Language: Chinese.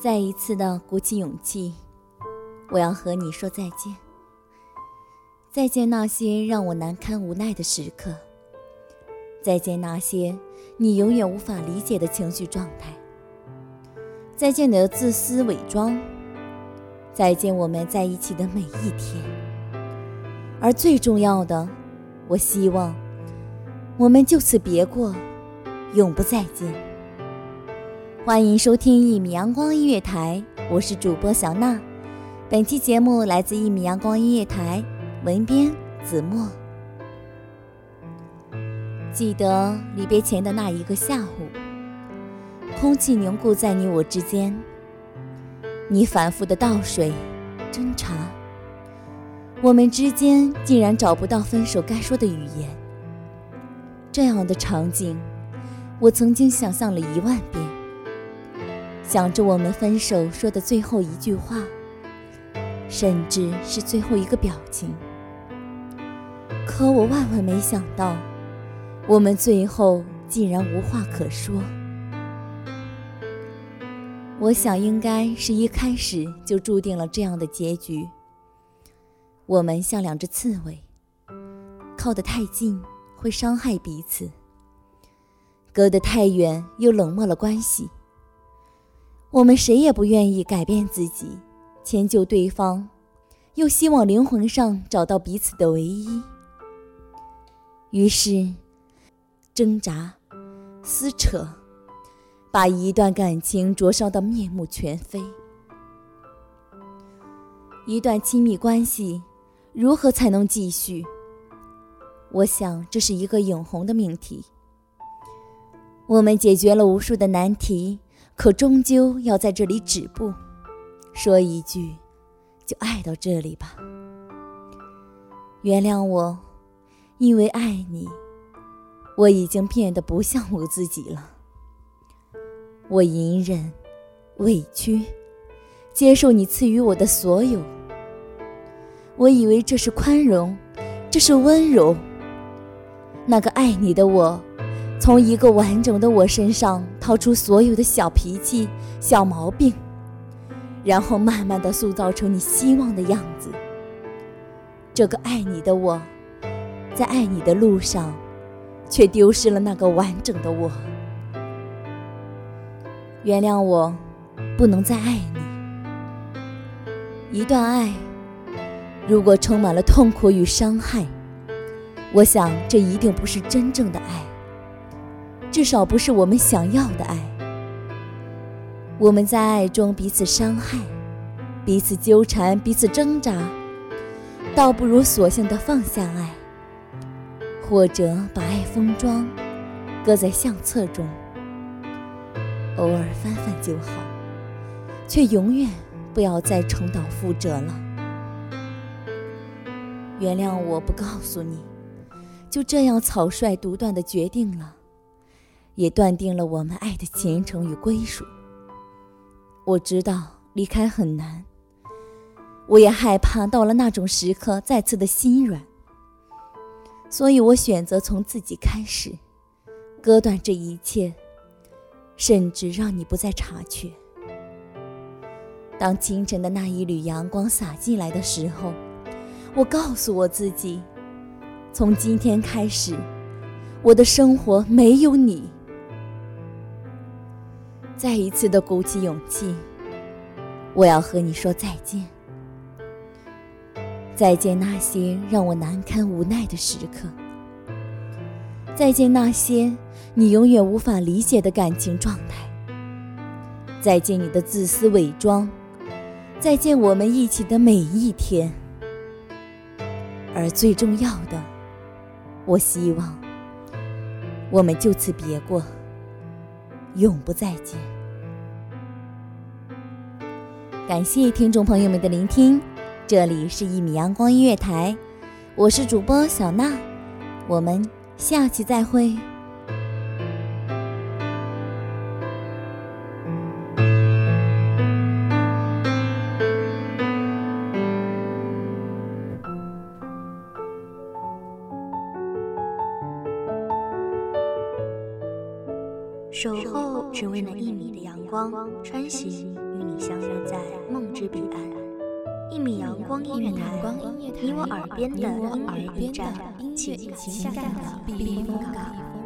再一次的鼓起勇气，我要和你说再见。再见那些让我难堪无奈的时刻，再见那些你永远无法理解的情绪状态，再见你的自私伪装，再见我们在一起的每一天。而最重要的，我希望我们就此别过，永不再见。欢迎收听一米阳光音乐台，我是主播小娜。本期节目来自一米阳光音乐台，文编子墨。记得离别前的那一个下午，空气凝固在你我之间，你反复的倒水、斟茶，我们之间竟然找不到分手该说的语言。这样的场景，我曾经想象了一万遍。想着我们分手说的最后一句话，甚至是最后一个表情。可我万万没想到，我们最后竟然无话可说。我想应该是一开始就注定了这样的结局。我们像两只刺猬，靠得太近会伤害彼此，隔得太远又冷漠了关系。我们谁也不愿意改变自己，迁就对方，又希望灵魂上找到彼此的唯一。于是，挣扎、撕扯，把一段感情灼烧的面目全非。一段亲密关系，如何才能继续？我想，这是一个永恒的命题。我们解决了无数的难题。可终究要在这里止步，说一句，就爱到这里吧。原谅我，因为爱你，我已经变得不像我自己了。我隐忍、委屈，接受你赐予我的所有。我以为这是宽容，这是温柔。那个爱你的我。从一个完整的我身上掏出所有的小脾气、小毛病，然后慢慢的塑造成你希望的样子。这个爱你的我，在爱你的路上，却丢失了那个完整的我。原谅我，不能再爱你。一段爱，如果充满了痛苦与伤害，我想这一定不是真正的爱。至少不是我们想要的爱。我们在爱中彼此伤害，彼此纠缠，彼此挣扎，倒不如索性的放下爱，或者把爱封装，搁在相册中，偶尔翻翻就好，却永远不要再重蹈覆辙了。原谅我不告诉你，就这样草率独断的决定了。也断定了我们爱的前程与归属。我知道离开很难，我也害怕到了那种时刻再次的心软，所以我选择从自己开始，割断这一切，甚至让你不再察觉。当清晨的那一缕阳光洒进来的时候，我告诉我自己，从今天开始，我的生活没有你。再一次的鼓起勇气，我要和你说再见。再见那些让我难堪无奈的时刻，再见那些你永远无法理解的感情状态，再见你的自私伪装，再见我们一起的每一天。而最重要的，我希望我们就此别过，永不再见。感谢听众朋友们的聆听，这里是一米阳光音乐台，我是主播小娜，我们下期再会。守候只为那一米的阳光，穿行与你相约在梦之彼岸。一米阳光音乐台，你我耳边的音乐驿站，情感的避风港。